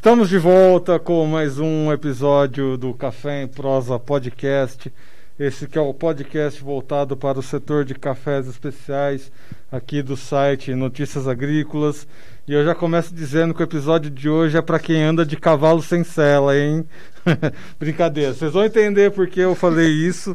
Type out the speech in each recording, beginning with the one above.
Estamos de volta com mais um episódio do Café em Prosa Podcast. Esse que é o podcast voltado para o setor de cafés especiais aqui do site Notícias Agrícolas. E eu já começo dizendo que o episódio de hoje é para quem anda de cavalo sem sela, hein? Brincadeira. Vocês vão entender porque eu falei isso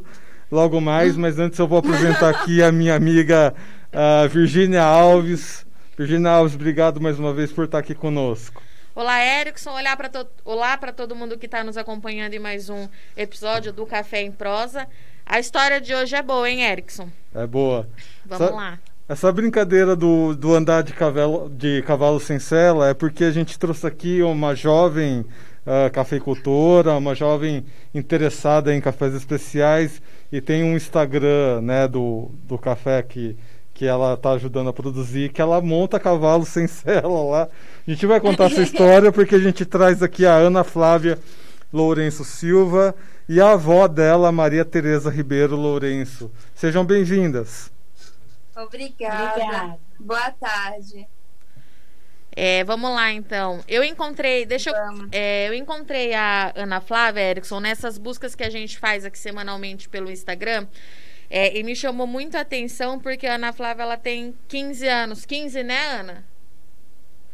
logo mais, mas antes eu vou apresentar aqui a minha amiga uh, Virgínia Alves. Virgínia Alves, obrigado mais uma vez por estar aqui conosco. Olá, Erickson. Olá para to Olá todo mundo que está nos acompanhando em mais um episódio do Café em Prosa. A história de hoje é boa, hein, Erickson? É boa. Vamos Essa, lá. Essa brincadeira do, do andar de cavalo, de cavalo sem sela é porque a gente trouxe aqui uma jovem uh, cafeicultora, uma jovem interessada em cafés especiais e tem um Instagram né, do, do café que que ela está ajudando a produzir, que ela monta cavalo sem sela lá. A gente vai contar essa história porque a gente traz aqui a Ana Flávia Lourenço Silva e a avó dela, Maria Tereza Ribeiro Lourenço. Sejam bem-vindas. Obrigada. Obrigada. Boa tarde. É, vamos lá então. Eu encontrei, deixa eu, é, eu encontrei a Ana Flávia Erickson nessas buscas que a gente faz aqui semanalmente pelo Instagram. É, e me chamou muito a atenção porque a Ana Flávia ela tem 15 anos. 15, né, Ana?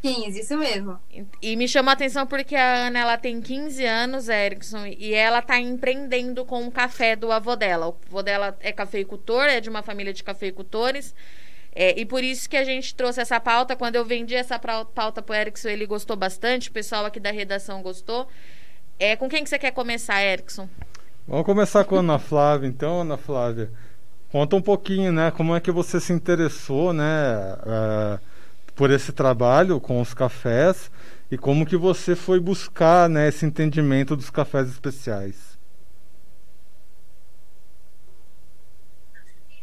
15, isso mesmo. E, e me chamou a atenção porque a Ana ela tem 15 anos, Erickson, e ela está empreendendo com o café do avô dela. O avô dela é cafeicultor, é de uma família de cafeicultores. É, e por isso que a gente trouxe essa pauta. Quando eu vendi essa pauta para o Erickson, ele gostou bastante, o pessoal aqui da redação gostou. É, com quem que você quer começar, Erickson? Vamos começar com a Ana Flávia, então, Ana Flávia. Conta um pouquinho, né? Como é que você se interessou, né? Uh, por esse trabalho com os cafés e como que você foi buscar né, esse entendimento dos cafés especiais.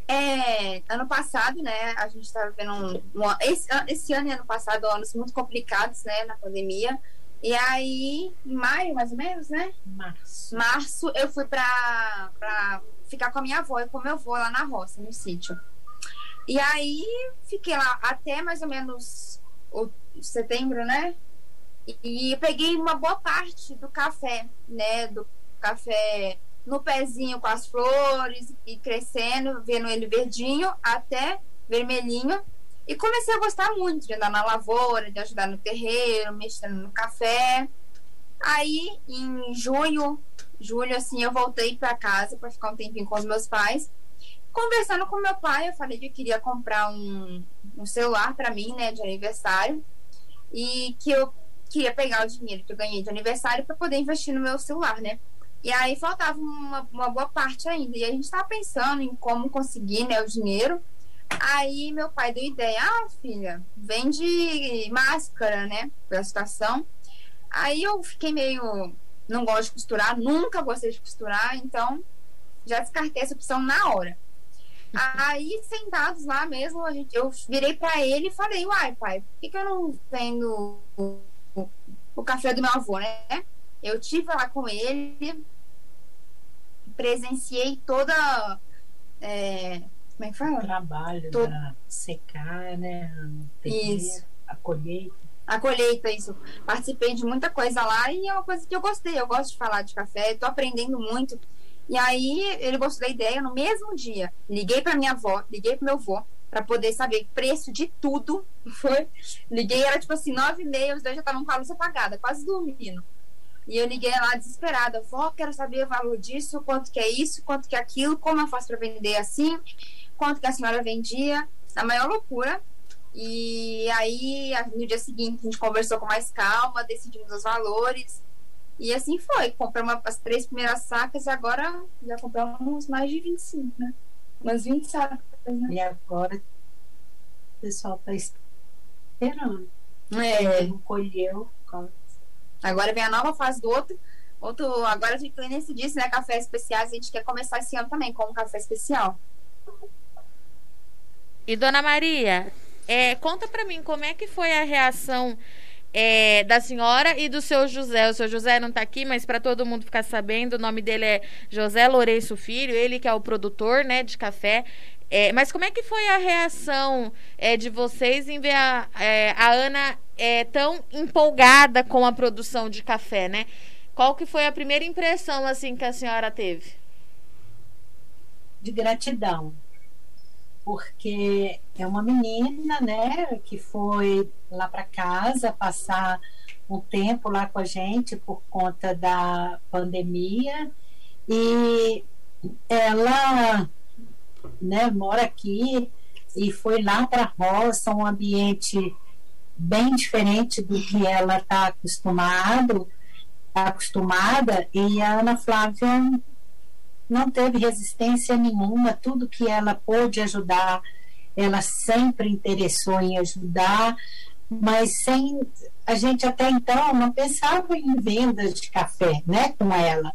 É, ano passado, né, a gente estava vendo um, um, esse, esse ano e ano passado, anos muito complicados, né, na pandemia. E aí, em maio, mais ou menos, né? Março. Março, eu fui pra, pra ficar com a minha avó e com meu avô lá na roça, no sítio. E aí, fiquei lá até mais ou menos setembro, né? E, e peguei uma boa parte do café, né? Do café no pezinho com as flores e crescendo, vendo ele verdinho até vermelhinho. E comecei a gostar muito de andar na lavoura, de ajudar no terreiro, mexendo no café. Aí, em junho, julho, assim, eu voltei para casa para ficar um tempinho com os meus pais. Conversando com meu pai, eu falei que eu queria comprar um, um celular para mim, né, de aniversário. E que eu queria pegar o dinheiro que eu ganhei de aniversário para poder investir no meu celular, né? E aí faltava uma, uma boa parte ainda. E a gente estava pensando em como conseguir né, o dinheiro. Aí meu pai deu ideia, ah, filha, vende máscara, né? Pela situação. Aí eu fiquei meio. Não gosto de costurar, nunca gostei de costurar, então já descartei essa opção na hora. Aí, sentados lá mesmo, a gente, eu virei para ele e falei, uai, pai, por que, que eu não vendo o, o, o café do meu avô, né? Eu tive lá com ele, presenciei toda. É, como é que fala? Trabalho Todo... da secar, né? Isso. A colheita. A colheita, isso. Participei de muita coisa lá e é uma coisa que eu gostei. Eu gosto de falar de café, estou aprendendo muito. E aí ele gostou da ideia no mesmo dia. Liguei para minha avó, liguei para meu avô para poder saber preço de tudo. Foi. Liguei, era tipo assim, nove e meia, os dois já estavam com a luz apagada, quase dormindo. E eu liguei lá desesperada, vó, quero saber o valor disso, quanto que é isso, quanto que é aquilo, como eu faço para vender assim quanto que a senhora vendia, a maior loucura. E aí, no dia seguinte, a gente conversou com mais calma, decidimos os valores. E assim foi. Compramos as três primeiras sacas e agora já compramos mais de 25, né? Umas 20 sacas, né? E agora o pessoal tá esperando. É. Não colheu. Agora vem a nova fase do outro. outro agora a gente tem nesse disse, né? Café especiais. A gente quer começar esse ano também com um café especial. E dona Maria, é, conta para mim como é que foi a reação é, da senhora e do seu José. O seu José não está aqui, mas para todo mundo ficar sabendo, o nome dele é José Lourenço Filho, ele que é o produtor né, de café. É, mas como é que foi a reação é, de vocês em ver a, é, a Ana é, tão empolgada com a produção de café, né? Qual que foi a primeira impressão assim que a senhora teve? De gratidão, porque é uma menina, né, que foi lá para casa passar um tempo lá com a gente por conta da pandemia. E ela né, mora aqui e foi lá para a roça, um ambiente bem diferente do que ela está acostumado, acostumada, e a Ana Flávia não teve resistência nenhuma, tudo que ela pôde ajudar, ela sempre interessou em ajudar, mas sem a gente até então não pensava em vendas de café, né, com ela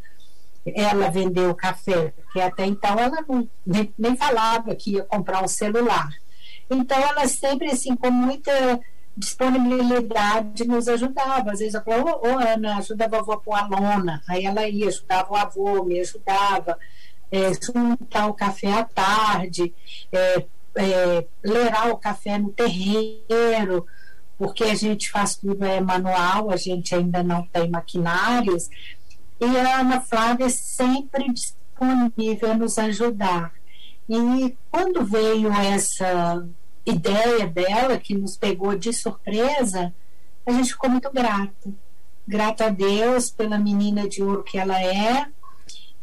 ela vendeu café, porque até então ela não, nem, nem falava que ia comprar um celular. Então ela sempre assim com muita disponibilidade nos ajudava. Às vezes eu falava, ô, Ana, ajuda a vovó com a lona. Aí ela ia, ajudava o avô, me ajudava, é, juntar o café à tarde, é, é, lerar o café no terreiro, porque a gente faz tudo é manual, a gente ainda não tem maquinários, e a Ana Flávia sempre disponível a nos ajudar. E quando veio essa ideia dela, que nos pegou de surpresa, a gente ficou muito grato. Grata a Deus pela menina de ouro que ela é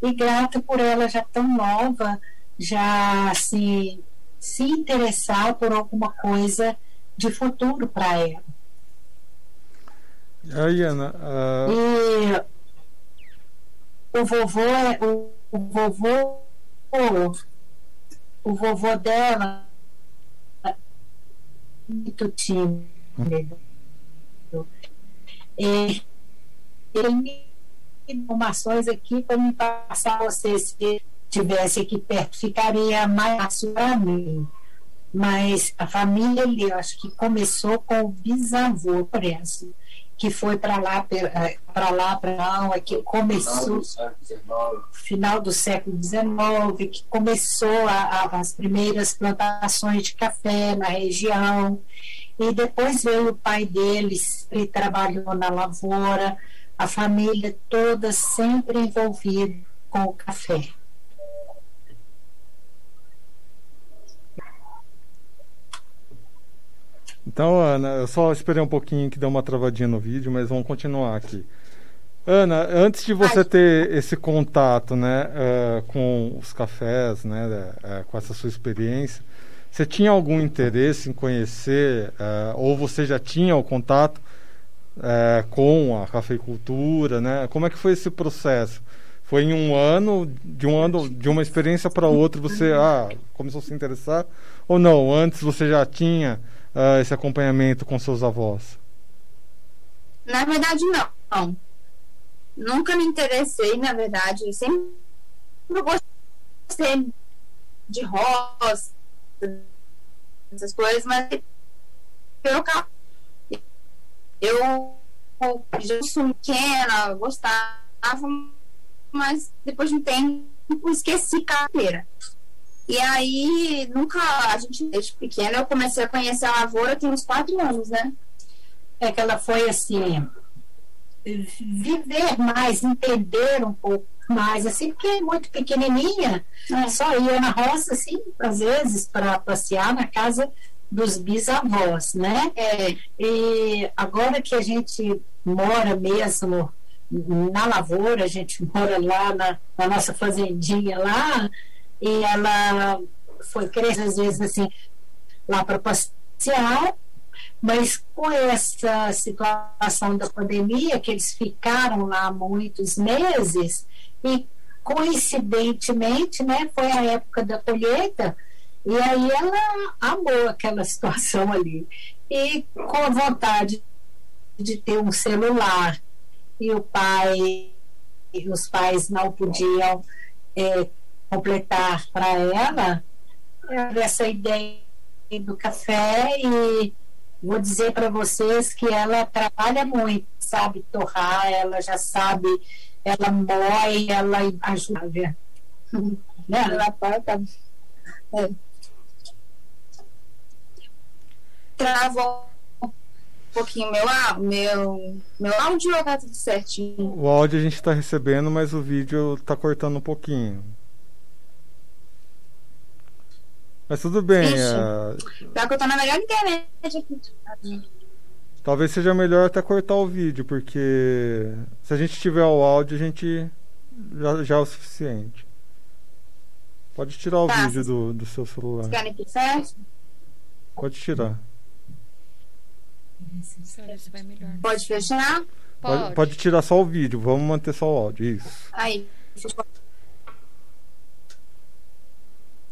e grata por ela já tão nova, já se, se interessar por alguma coisa de futuro para ela. Aí, Ana. Uh... E o vovô é o, o vovô o vovô dela muito tímido. Ele me informações aqui para me passar você se tivesse aqui perto ficaria mais fácil para mim. Mas a família ali acho que começou com o bisavô preso que foi para lá para lá para lá que começou final do século XIX que começou a, a, as primeiras plantações de café na região. E depois veio o pai deles e trabalhou na lavoura a família toda sempre envolvida com o café Então, Ana, eu só esperei um pouquinho que deu uma travadinha no vídeo, mas vamos continuar aqui. Ana, antes de você ter esse contato, né, uh, com os cafés, né, uh, com essa sua experiência, você tinha algum interesse em conhecer, uh, ou você já tinha o contato com a cafeicultura, né? Como é que foi esse processo? Foi em um ano, de um ano, de uma experiência para outra, você ah, começou a se interessar? Ou não? Antes você já tinha uh, esse acompanhamento com seus avós? Na verdade, não. Nunca me interessei, na verdade. Eu sempre gostei de roça, essas coisas, mas pelo carro. Eu já sou pequena, gostava, mas depois de um tempo esqueci carteira. E aí, nunca, a gente, desde pequena, eu comecei a conhecer a lavoura tem uns quatro anos, né? É que ela foi assim, viver mais, entender um pouco mais, assim, porque é muito pequenininha, é. só ia na roça, assim, às vezes, para passear na casa dos bisavós, né? É. E agora que a gente mora mesmo na lavoura, a gente mora lá na, na nossa fazendinha lá, e ela foi às vezes assim lá para passear, mas com essa situação da pandemia, que eles ficaram lá muitos meses, e coincidentemente, né, foi a época da colheita, e aí ela amou aquela situação ali. E com a vontade de ter um celular, e o pai, e os pais não podiam é, completar para ela essa ideia do café e vou dizer para vocês que ela trabalha muito, sabe torrar, ela já sabe, ela moe, ela ajuda. Né? Ela tá. É. Travou um pouquinho meu, meu, meu áudio ou tá tudo certinho? O áudio a gente está recebendo, mas o vídeo está cortando um pouquinho. Mas tudo bem. Ixi, é... que eu tô na melhor internet aqui. Talvez seja melhor até cortar o vídeo, porque se a gente tiver o áudio, a gente já, já é o suficiente. Pode tirar o tá. vídeo do, do seu celular. Pode tirar. Pode fechar? Pode. pode. Pode tirar só o vídeo, vamos manter só o áudio. Isso. Aí,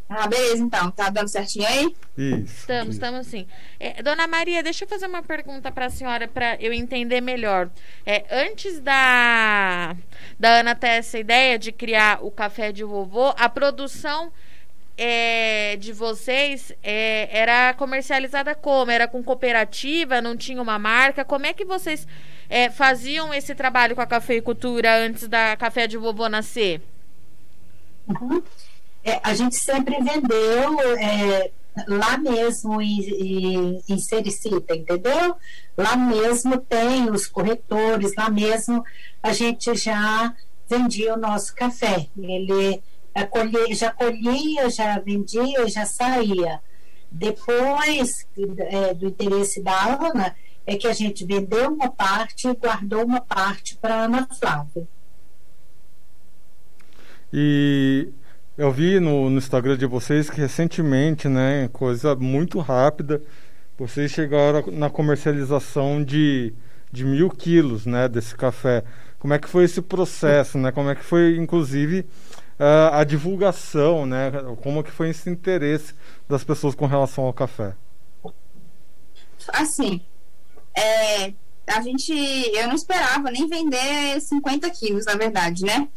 Ah, beleza, então. Tá dando certinho aí? Isso. Estamos, estamos sim. É, Dona Maria, deixa eu fazer uma pergunta para a senhora para eu entender melhor. É, antes da, da Ana ter essa ideia de criar o café de vovô, a produção é, de vocês é, era comercializada como? Era com cooperativa? Não tinha uma marca? Como é que vocês é, faziam esse trabalho com a cafeicultura antes da café de vovô nascer? Uhum é, a gente sempre vendeu é, lá mesmo em, em, em Sericita, entendeu? Lá mesmo tem os corretores, lá mesmo a gente já vendia o nosso café. Ele colhia, já colhia, já vendia, já saía. Depois é, do interesse da Ana, é que a gente vendeu uma parte e guardou uma parte para a Ana Flávia. E eu vi no, no Instagram de vocês que recentemente, né, coisa muito rápida, vocês chegaram na comercialização de, de mil quilos, né, desse café. Como é que foi esse processo, né? Como é que foi, inclusive, uh, a divulgação, né? Como que foi esse interesse das pessoas com relação ao café? Assim, é, a gente, eu não esperava nem vender 50 quilos, na verdade, né?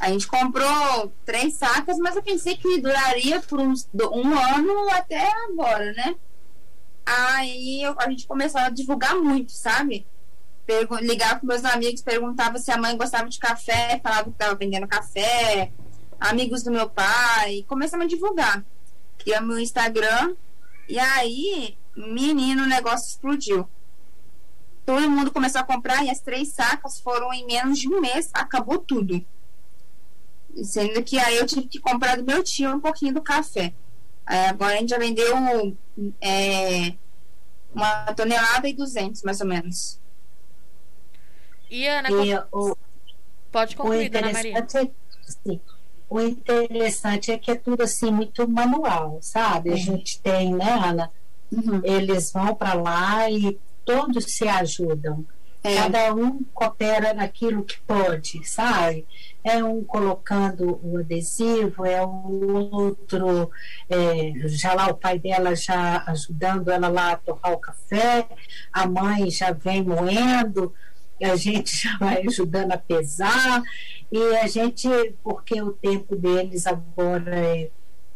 A gente comprou três sacas, mas eu pensei que duraria por uns, um ano até agora, né? Aí eu, a gente começou a divulgar muito, sabe? Pergu ligava com meus amigos, perguntava se a mãe gostava de café, falava que estava vendendo café, amigos do meu pai, começamos a divulgar. Criamos o Instagram, e aí, menino, o negócio explodiu. Todo mundo começou a comprar, e as três sacas foram em menos de um mês, acabou tudo. Sendo que aí eu tive que comprar do meu tio um pouquinho do café. Aí agora a gente já vendeu é, uma tonelada e duzentos, mais ou menos. E Ana, e o, pode concluir, Dona Maria. É, sim, o interessante é que é tudo assim muito manual, sabe? A uhum. gente tem, né, Ana? Uhum. Eles vão para lá e todos se ajudam. É. Cada um coopera naquilo que pode, sabe? É um colocando o adesivo, é o outro, é, já lá o pai dela já ajudando ela lá a torrar o café, a mãe já vem moendo, a gente já vai ajudando a pesar, e a gente, porque o tempo deles agora é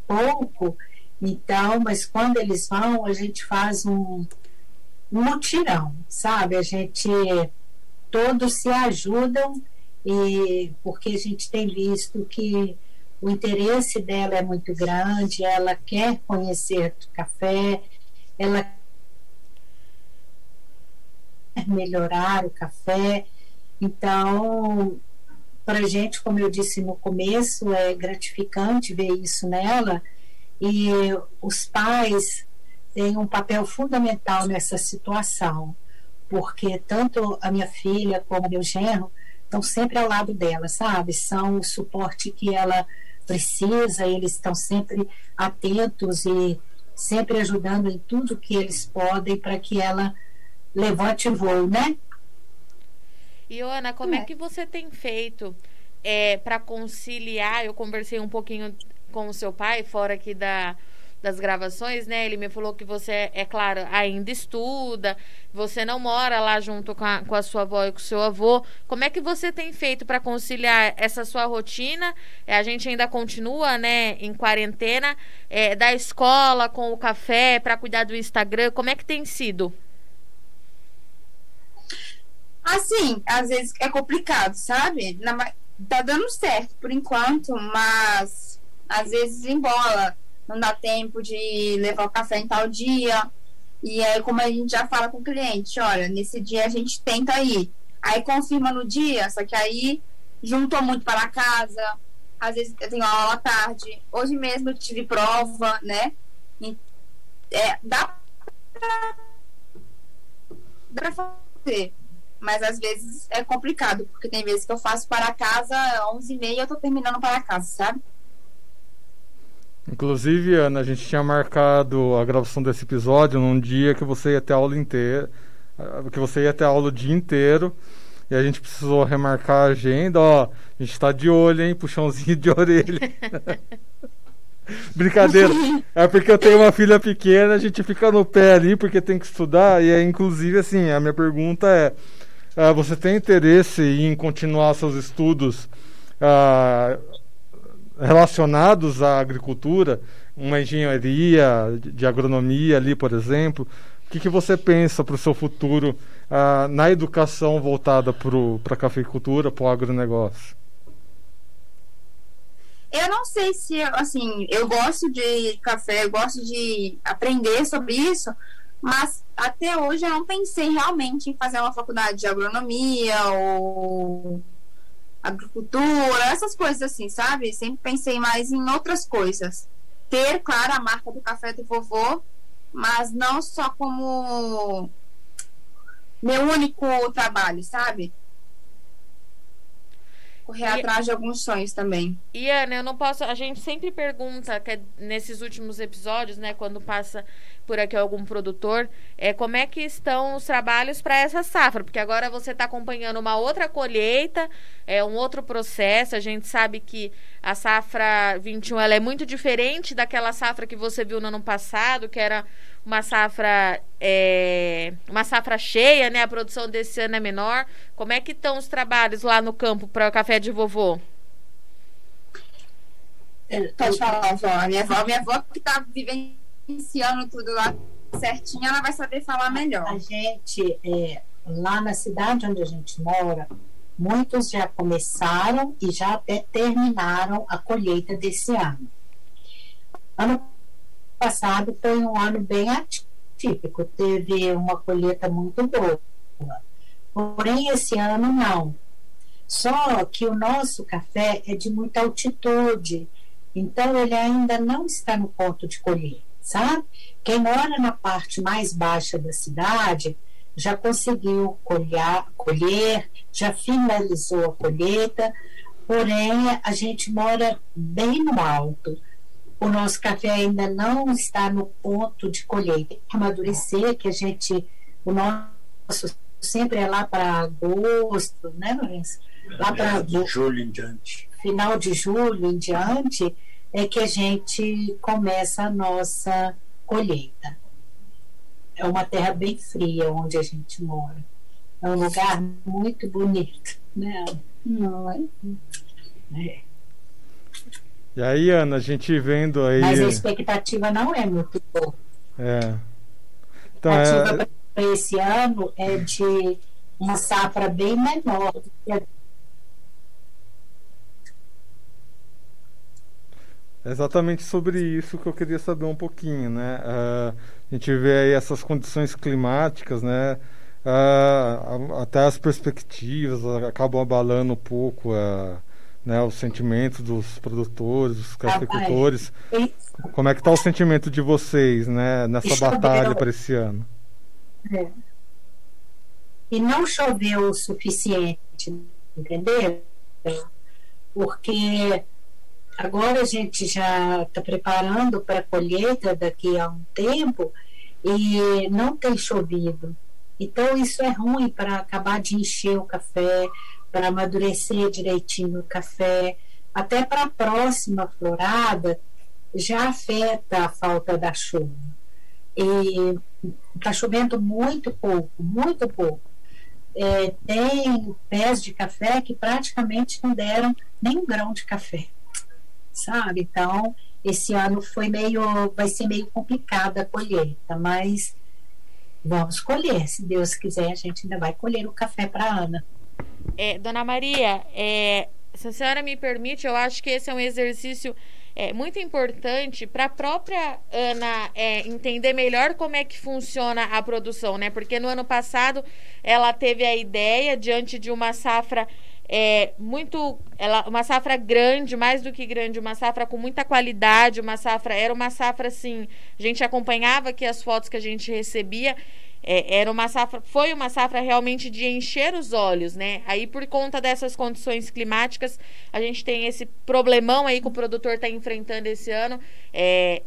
pouco, então, mas quando eles vão, a gente faz um um mutirão, sabe? A gente todos se ajudam e porque a gente tem visto que o interesse dela é muito grande, ela quer conhecer o café, ela quer melhorar o café. Então, para a gente, como eu disse no começo, é gratificante ver isso nela. E os pais tem um papel fundamental nessa situação, porque tanto a minha filha como meu genro estão sempre ao lado dela, sabe? São o suporte que ela precisa, eles estão sempre atentos e sempre ajudando em tudo que eles podem para que ela levante o voo, né? E Ana, como é, é que você tem feito é, para conciliar? Eu conversei um pouquinho com o seu pai, fora aqui da, das gravações, né? Ele me falou que você, é claro, ainda estuda, você não mora lá junto com a, com a sua avó e com o seu avô. Como é que você tem feito para conciliar essa sua rotina? É, a gente ainda continua, né, em quarentena, é, da escola com o café, para cuidar do Instagram. Como é que tem sido? Assim, às vezes é complicado, sabe? Na, tá dando certo por enquanto, mas às vezes embola. Não dá tempo de levar o café em tal dia. E aí, como a gente já fala com o cliente, olha, nesse dia a gente tenta ir. Aí confirma no dia, só que aí juntou muito para casa. Às vezes eu tenho aula à tarde. Hoje mesmo eu tive prova, né? E, é, dá pra fazer. Mas às vezes é complicado, porque tem vezes que eu faço para casa, 11h30 eu tô terminando para casa, sabe? Inclusive, Ana, a gente tinha marcado a gravação desse episódio num dia que você ia ter aula inteira, que você ia ter aula o dia inteiro. E a gente precisou remarcar a agenda, ó. A gente tá de olho, hein? Puxãozinho de orelha. Brincadeira. É porque eu tenho uma filha pequena, a gente fica no pé ali porque tem que estudar. E é inclusive assim, a minha pergunta é: uh, você tem interesse em continuar seus estudos uh, relacionados à agricultura, uma engenharia de agronomia ali, por exemplo. O que, que você pensa para o seu futuro uh, na educação voltada para a cafeicultura, para o agronegócio? Eu não sei se, assim, eu gosto de café, eu gosto de aprender sobre isso, mas até hoje eu não pensei realmente em fazer uma faculdade de agronomia ou agricultura, essas coisas assim, sabe? Sempre pensei mais em outras coisas. Ter, claro, a marca do café do vovô, mas não só como meu único trabalho, sabe? Correr e, atrás de alguns sonhos também. E Ana, eu não posso. A gente sempre pergunta que é nesses últimos episódios, né, quando passa por aqui algum produtor, é como é que estão os trabalhos para essa safra, porque agora você está acompanhando uma outra colheita, é um outro processo. A gente sabe que a safra 21 ela é muito diferente daquela safra que você viu no ano passado, que era uma safra é, uma safra cheia, né? A produção desse ano é menor. Como é que estão os trabalhos lá no campo para o café de vovô? É, pode falar, avó. Minha avó, minha avó que está vivenciando tudo lá certinho, ela vai saber falar melhor. A gente, é, lá na cidade onde a gente mora, muitos já começaram e já até terminaram a colheita desse ano. Ano passado foi um ano bem atípico, teve uma colheita muito boa. Porém, esse ano não. Só que o nosso café é de muita altitude, então ele ainda não está no ponto de colher, sabe? Quem mora na parte mais baixa da cidade já conseguiu colher, colher já finalizou a colheita, porém a gente mora bem no alto o nosso café ainda não está no ponto de colheita, amadurecer, que a gente, o nosso sempre é lá para agosto, né, Lourenço? Lá para de julho em diante. Final de julho em diante é que a gente começa a nossa colheita. É uma terra bem fria onde a gente mora. É um lugar muito bonito, né? Não é? é. E aí, Ana, a gente vendo aí. Mas a expectativa não é muito boa. É. Então, a expectativa é... para esse ano é de uma safra bem menor do que a É exatamente sobre isso que eu queria saber um pouquinho, né? Uh, a gente vê aí essas condições climáticas, né? Uh, até as perspectivas acabam abalando um pouco a. Uh, né, os sentimentos dos produtores, dos cafeicultores. Como é que está o sentimento de vocês né, nessa batalha para esse ano? É. E não choveu o suficiente, entendeu? Porque agora a gente já está preparando para a colheita daqui a um tempo e não tem chovido. Então isso é ruim para acabar de encher o café, para amadurecer direitinho o café, até para a próxima florada, já afeta a falta da chuva. E está chovendo muito pouco, muito pouco. É, tem pés de café que praticamente não deram nem um grão de café, sabe? Então, esse ano foi meio, vai ser meio complicada a colheita, mas vamos colher. Se Deus quiser, a gente ainda vai colher o café para Ana. É, Dona Maria, é, se a senhora me permite, eu acho que esse é um exercício é, muito importante para a própria Ana é, entender melhor como é que funciona a produção, né? Porque no ano passado ela teve a ideia, diante de uma safra é, muito. Ela, uma safra grande, mais do que grande, uma safra com muita qualidade, uma safra. Era uma safra assim. A gente acompanhava aqui as fotos que a gente recebia. É, era uma safra, foi uma safra realmente de encher os olhos, né? Aí por conta dessas condições climáticas, a gente tem esse problemão aí que o produtor está enfrentando esse ano. É,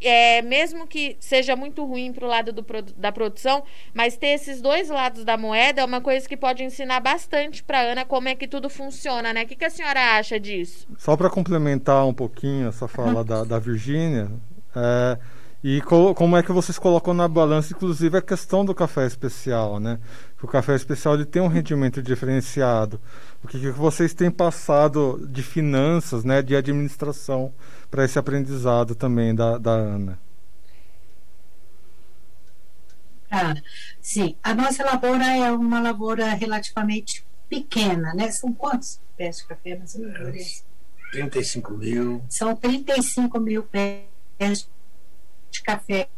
é, mesmo que seja muito ruim para o lado do, da produção, mas ter esses dois lados da moeda é uma coisa que pode ensinar bastante para Ana como é que tudo funciona, né? O que, que a senhora acha disso? Só para complementar um pouquinho essa fala da, da Virgínia, é, e co como é que vocês colocam na balança, inclusive, a questão do café especial, né? O café especial ele tem um rendimento diferenciado. O que, que vocês têm passado de finanças, né, de administração para esse aprendizado também da, da Ana? Ah, sim, a nossa lavoura é uma lavoura relativamente pequena, né? São quantos pés de café? Mas não é, 35 mil. São 35 mil pés de café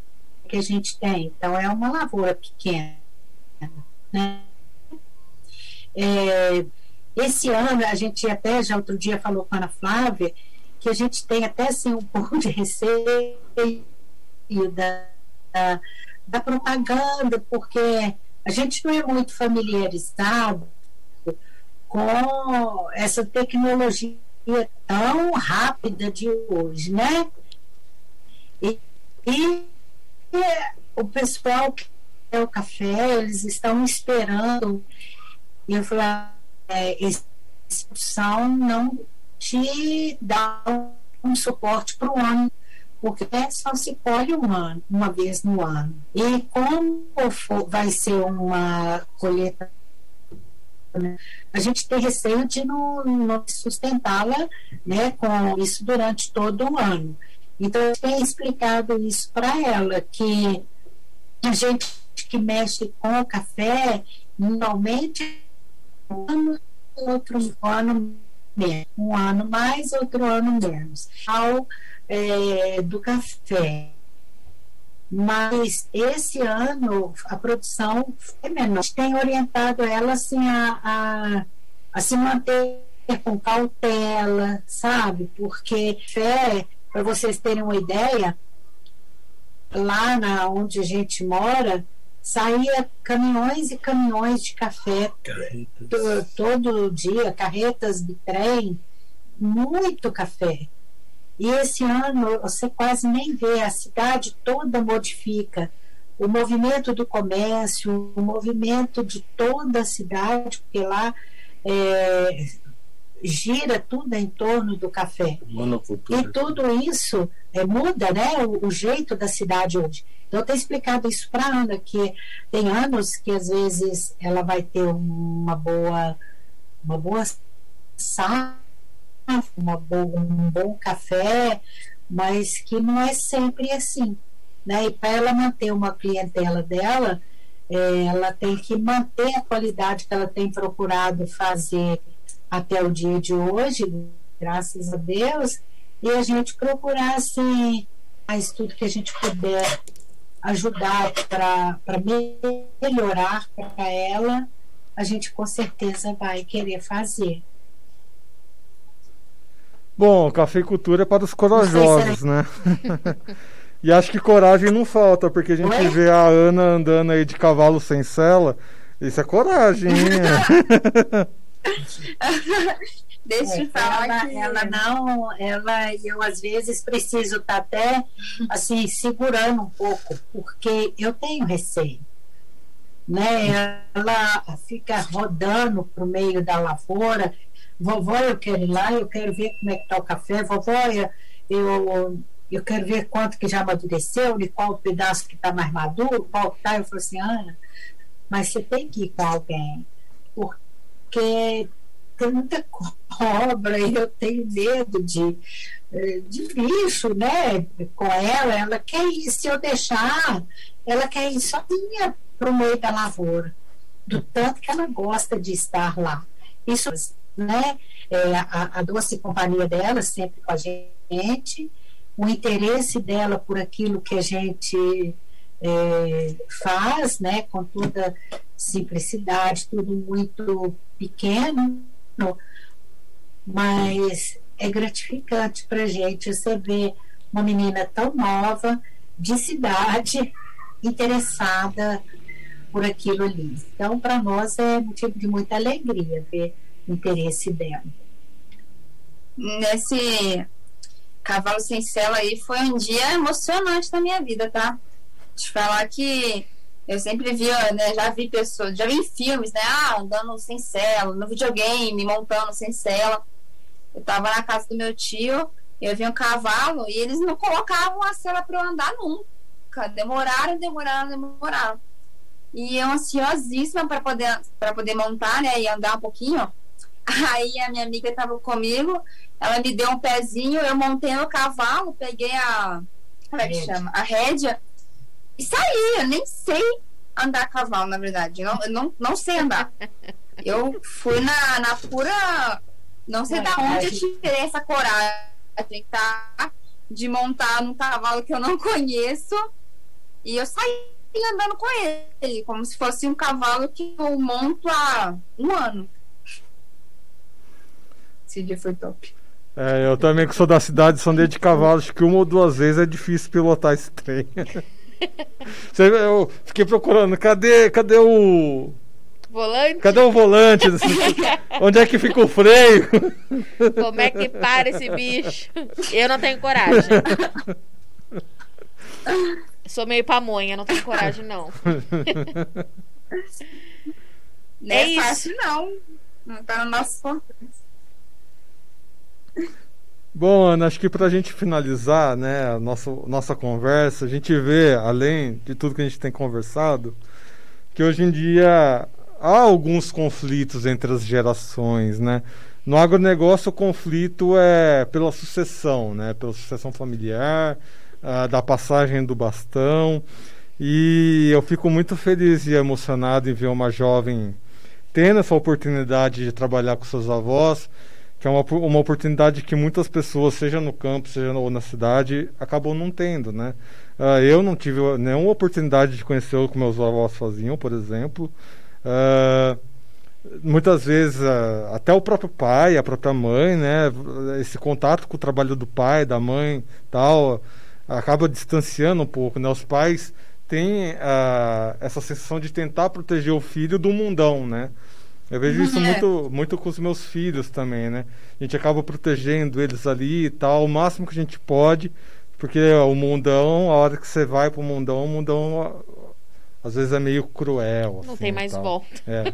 que a gente tem. Então, é uma lavoura pequena. Né? É, esse ano, a gente até já outro dia falou com a Ana Flávia que a gente tem até assim, um pouco de receio da, da, da propaganda, porque a gente não é muito familiarizado com essa tecnologia tão rápida de hoje, né? E, e o pessoal que é o café, eles estão esperando. E eu falei, é, essa opção não te dá um suporte para o ano, porque só se colhe um ano, uma vez no ano. E como for, vai ser uma colheita a gente tem receio de não, não sustentá-la né, com isso durante todo o ano. Então, eu tenho explicado isso para ela, que a gente que mexe com o café, normalmente, um ano, outro ano menos. Um ano mais, outro ano menos. Ao é, do café. Mas esse ano a produção é menor. Tem orientado ela assim, a, a, a se manter com cautela, sabe? Porque fé para vocês terem uma ideia, lá na onde a gente mora, saía caminhões e caminhões de café todo dia, carretas de trem, muito café. E esse ano você quase nem vê, a cidade toda modifica. O movimento do comércio, o movimento de toda a cidade, porque lá é, gira tudo em torno do café. E tudo isso é, muda né, o, o, jeito da cidade hoje. Então, eu tenho explicado isso para a Ana, que tem anos que às vezes ela vai ter uma boa, uma boa safra, uma boa, um bom café, mas que não é sempre assim. Né? E para ela manter uma clientela dela, é, ela tem que manter a qualidade que ela tem procurado fazer até o dia de hoje, graças a Deus, e a gente procurar, assim, mais tudo que a gente puder ajudar para melhorar para ela, a gente com certeza vai querer fazer. Bom, cafeicultura é para os corajosos, né? e acho que coragem não falta, porque a gente Oi? vê a Ana andando aí de cavalo sem sela. Isso é coragem, hein? Deixa eu é, falar ela, que... ela não, ela eu às vezes preciso estar tá até assim segurando um pouco, porque eu tenho receio. Né? Ela fica rodando para o meio da lavoura. Vovó, eu quero ir lá, eu quero ver como é que está o café. Vovó, eu, eu quero ver quanto que já amadureceu, de qual pedaço que está mais maduro, qual está. Eu falei assim, Ana, mas você tem que ir com alguém, porque porque tem muita cobra e eu tenho medo de, eh, de bicho, né? Com ela, ela quer ir, se eu deixar, ela quer ir sozinha para o meio da lavoura, do tanto que ela gosta de estar lá. Isso, né? É, a, a doce companhia dela sempre com a gente, o interesse dela por aquilo que a gente é, faz, né? Com toda simplicidade, tudo muito pequeno, mas é gratificante para gente você ver uma menina tão nova, de cidade, interessada por aquilo ali. Então, para nós é motivo de muita alegria ver o interesse dela. Nesse cavalo sem sela aí foi um dia emocionante da minha vida, tá? Te falar que eu sempre vi, né, já vi pessoas, já vi filmes, né, ah, andando sem cela, no videogame, montando sem cela. Eu tava na casa do meu tio, eu vi um cavalo e eles não colocavam a cela para eu andar nunca. Demoraram, demoraram, demoraram. E eu ansiosíssima para poder para poder montar, né, e andar um pouquinho. Aí a minha amiga estava comigo, ela me deu um pezinho, eu montei no cavalo, peguei a como é que chama? A rédea e saí, eu nem sei andar a cavalo, na verdade. Eu não, eu não, não sei andar. Eu fui na, na pura. Não sei da onde eu tirei essa coragem, tá? De montar num cavalo que eu não conheço. E eu saí andando com ele, como se fosse um cavalo que eu monto há um ano. Esse dia foi top. É, eu também que sou da cidade, sou de cavalo, acho que uma ou duas vezes é difícil pilotar esse trem. eu fiquei procurando, cadê, cadê o. Volante? Cadê o volante? Onde é que fica o freio? Como é que para esse bicho? Eu não tenho coragem. Sou meio pamonha, não tenho coragem, não. Não é, é isso. fácil, não. Não tá no nosso Bom, Ana, acho que para a gente finalizar né, a nossa, nossa conversa, a gente vê, além de tudo que a gente tem conversado, que hoje em dia há alguns conflitos entre as gerações, né? No agronegócio, o conflito é pela sucessão, né? Pela sucessão familiar, da passagem do bastão. E eu fico muito feliz e emocionado em ver uma jovem tendo essa oportunidade de trabalhar com seus avós, que é uma, uma oportunidade que muitas pessoas, seja no campo, seja ou na cidade, acabam não tendo, né? Uh, eu não tive nenhuma oportunidade de conhecer o que meus avós faziam, por exemplo. Uh, muitas vezes uh, até o próprio pai, a própria mãe, né? Esse contato com o trabalho do pai, da mãe, tal, acaba distanciando um pouco, né? Os pais têm essa sensação de tentar proteger o filho do mundão, né? Eu vejo isso é. muito, muito com os meus filhos também, né? A gente acaba protegendo eles ali e tal, o máximo que a gente pode, porque o mundão, a hora que você vai pro mundão, o mundão às vezes é meio cruel. Não assim, tem mais volta. É.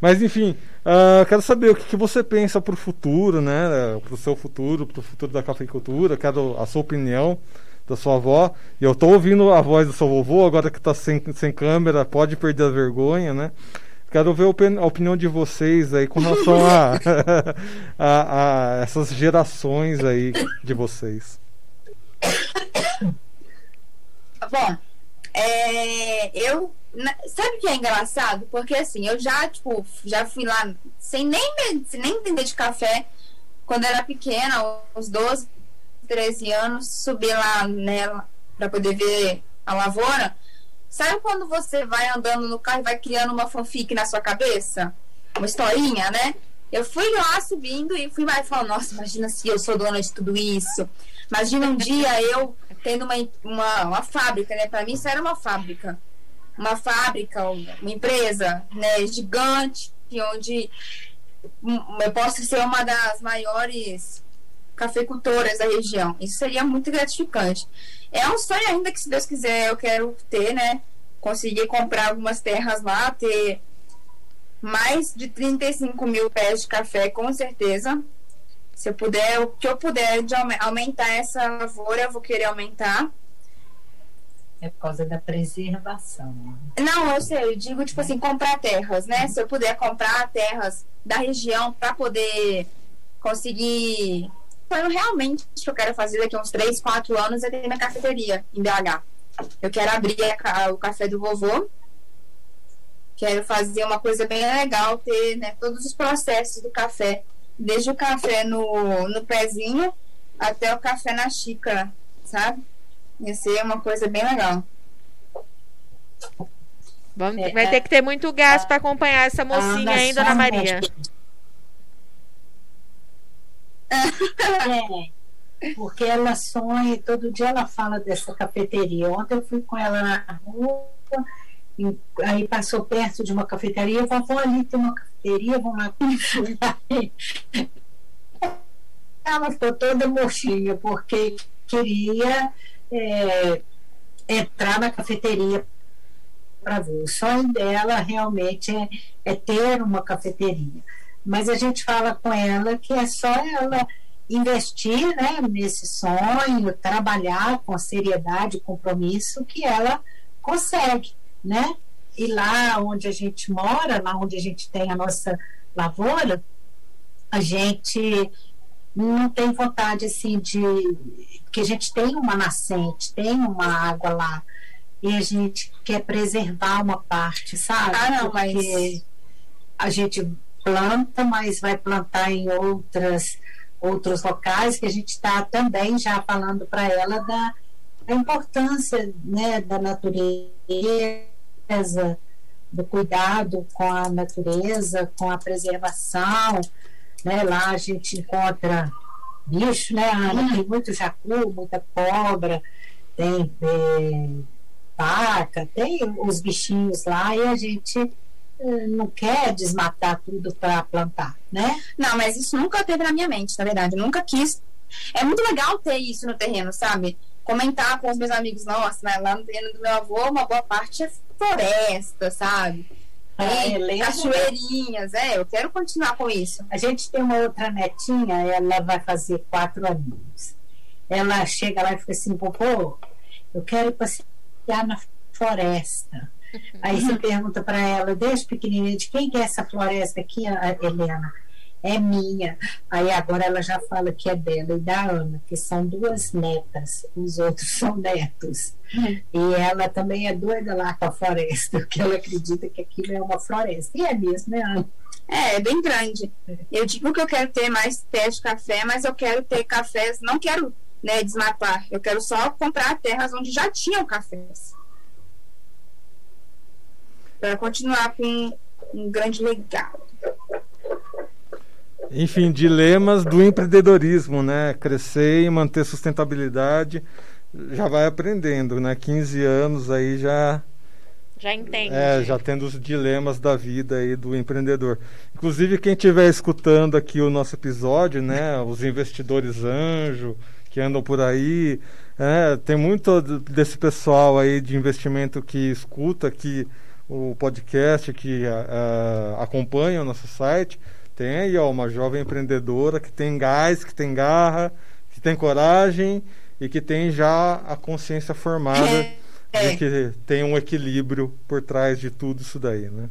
Mas enfim, uh, quero saber o que, que você pensa pro futuro, né? Pro seu futuro, pro futuro da cafeicultura, quero a sua opinião da sua avó. E eu tô ouvindo a voz do seu vovô, agora que tá sem, sem câmera, pode perder a vergonha, né? Quero ver a opinião de vocês aí com relação a, a, a essas gerações aí de vocês. Bom, é, eu sabe o que é engraçado? Porque assim, eu já, tipo, já fui lá sem nem, nem entender de café quando era pequena, uns 12, 13 anos, subi lá nela para poder ver a lavoura. Sabe quando você vai andando no carro e vai criando uma fanfic na sua cabeça? Uma historinha, né? Eu fui lá subindo e fui mais falando, nossa, imagina se eu sou dona de tudo isso. Imagina um dia eu tendo uma, uma, uma fábrica, né? Para mim isso era uma fábrica. Uma fábrica, uma empresa né, gigante, onde eu posso ser uma das maiores cafeicultoras da região. Isso seria muito gratificante. É um sonho ainda que, se Deus quiser, eu quero ter, né? Conseguir comprar algumas terras lá, ter mais de 35 mil pés de café, com certeza. Se eu puder, o que eu puder de aumentar essa lavoura, eu vou querer aumentar. É por causa da preservação. Não, eu sei, eu digo, tipo assim, comprar terras, né? Se eu puder comprar terras da região para poder conseguir. Então, realmente, que eu quero fazer daqui a uns 3, 4 anos é ter minha cafeteria em BH. Eu quero abrir a, o café do vovô. Quero fazer uma coisa bem legal, ter né, todos os processos do café, desde o café no, no pezinho até o café na xícara, sabe? Ia ser uma coisa bem legal. Vamos, é, vai ter que ter muito gás para acompanhar essa mocinha aí, Dona Maria. É, porque ela sonha, todo dia ela fala dessa cafeteria. Ontem eu fui com ela na rua, aí passou perto de uma cafeteria, vovó ali tem uma cafeteria, vamos lá Ela ficou toda mochinha, porque queria é, entrar na cafeteria para ver. O sonho dela realmente é, é ter uma cafeteria. Mas a gente fala com ela que é só ela investir né, nesse sonho, trabalhar com seriedade e compromisso que ela consegue, né? E lá onde a gente mora, lá onde a gente tem a nossa lavoura, a gente não tem vontade assim de que a gente tem uma nascente, tem uma água lá e a gente quer preservar uma parte, sabe? Ah, não, Porque mas a gente planta, mas vai plantar em outras outros locais que a gente está também já falando para ela da, da importância né, da natureza, do cuidado com a natureza, com a preservação, né? Lá a gente encontra bicho, né, Ana? Hum. Tem muito jacu, muita cobra, tem é, vaca, tem os bichinhos lá e a gente não quer desmatar tudo para plantar, né? Não, mas isso nunca teve na minha mente, na verdade. Eu nunca quis. É muito legal ter isso no terreno, sabe? Comentar com os meus amigos, nossa, né? lá no terreno do meu avô, uma boa parte é floresta, sabe? É, cachoeirinhas, é, eu quero continuar com isso. A gente tem uma outra netinha, ela vai fazer quatro anos. Ela chega lá e fica assim, popô, eu quero passear na floresta. Aí você pergunta para ela, desde pequenininha, de quem que é essa floresta aqui, Helena? é minha. Aí agora ela já fala que é dela e da Ana, que são duas netas, os outros são netos. Uhum. E ela também é doida lá com a floresta, porque ela acredita que aquilo é uma floresta. E é mesmo, né, Ana? É, é bem grande. Eu digo que eu quero ter mais pé de café, mas eu quero ter cafés, não quero né, desmatar. Eu quero só comprar terras onde já tinham cafés. Para continuar com um grande legado enfim, dilemas do empreendedorismo, né? Crescer e manter sustentabilidade, já vai aprendendo, né? 15 anos aí já já entende. É, já tendo os dilemas da vida aí do empreendedor. Inclusive quem estiver escutando aqui o nosso episódio, né, os investidores anjo que andam por aí, é, tem muito desse pessoal aí de investimento que escuta aqui o podcast, que uh, acompanha o nosso site. Tem aí, ó, uma jovem empreendedora que tem gás, que tem garra, que tem coragem e que tem já a consciência formada é, é. de que tem um equilíbrio por trás de tudo isso daí, né?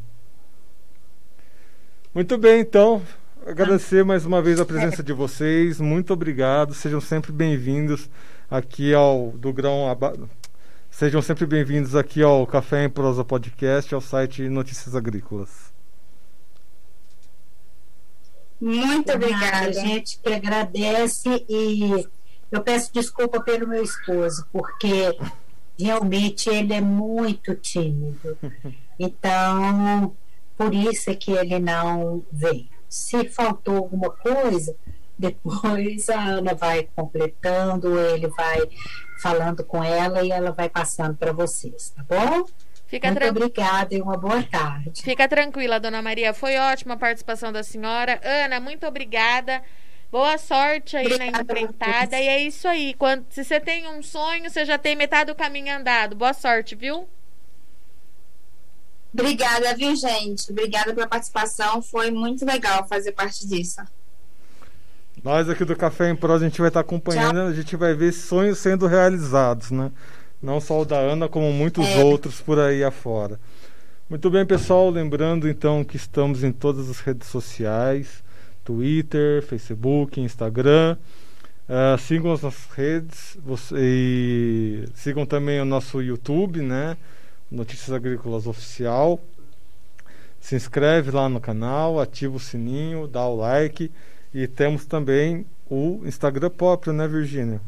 Muito bem, então, agradecer mais uma vez a presença de vocês. Muito obrigado. Sejam sempre bem-vindos aqui ao do Grão Sejam sempre bem-vindos aqui ao Café em Prosa Podcast, ao site Notícias Agrícolas. Muito obrigada. A gente que agradece e eu peço desculpa pelo meu esposo, porque realmente ele é muito tímido. Então, por isso é que ele não veio. Se faltou alguma coisa, depois a Ana vai completando, ele vai falando com ela e ela vai passando para vocês, tá bom? Fica Muito obrigada e uma boa tarde. Fica tranquila, dona Maria. Foi ótima a participação da senhora. Ana, muito obrigada. Boa sorte aí Obrigada na empreitada. E é isso aí. Quando, se você tem um sonho, você já tem metade do caminho andado. Boa sorte, viu? Obrigada, viu, gente? Obrigada pela participação. Foi muito legal fazer parte disso. Nós aqui do Café em Pro, a gente vai estar acompanhando, a gente vai ver sonhos sendo realizados, né? Não só o da Ana, como muitos É. outros por aí afora. Muito bem, pessoal. Lembrando então que estamos em todas as redes sociais: Twitter, Facebook, Instagram. Ah, sigam as nossas redes você- e sigam também o nosso YouTube, né? Notícias Agrícolas Oficial. Se inscreve lá no canal, ativa o sininho, dá o like e temos também o Instagram próprio, né, Virgínia?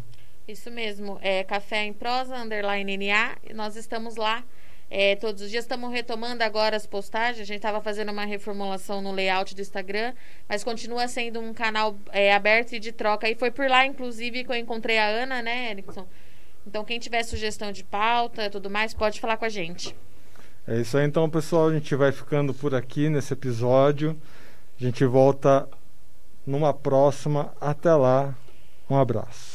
Isso mesmo, é Café em Prosa, underline NA, e nós estamos lá é, todos os dias. Estamos retomando agora as postagens, a gente estava fazendo uma reformulação no layout do Instagram, mas continua sendo um canal é, aberto e de troca. E foi por lá, inclusive, que eu encontrei a Ana, né, Erickson? Então, quem tiver sugestão de pauta tudo mais, pode falar com a gente. É isso aí, então, pessoal. A gente vai ficando por aqui nesse episódio. A gente volta numa próxima. Até lá. Um abraço.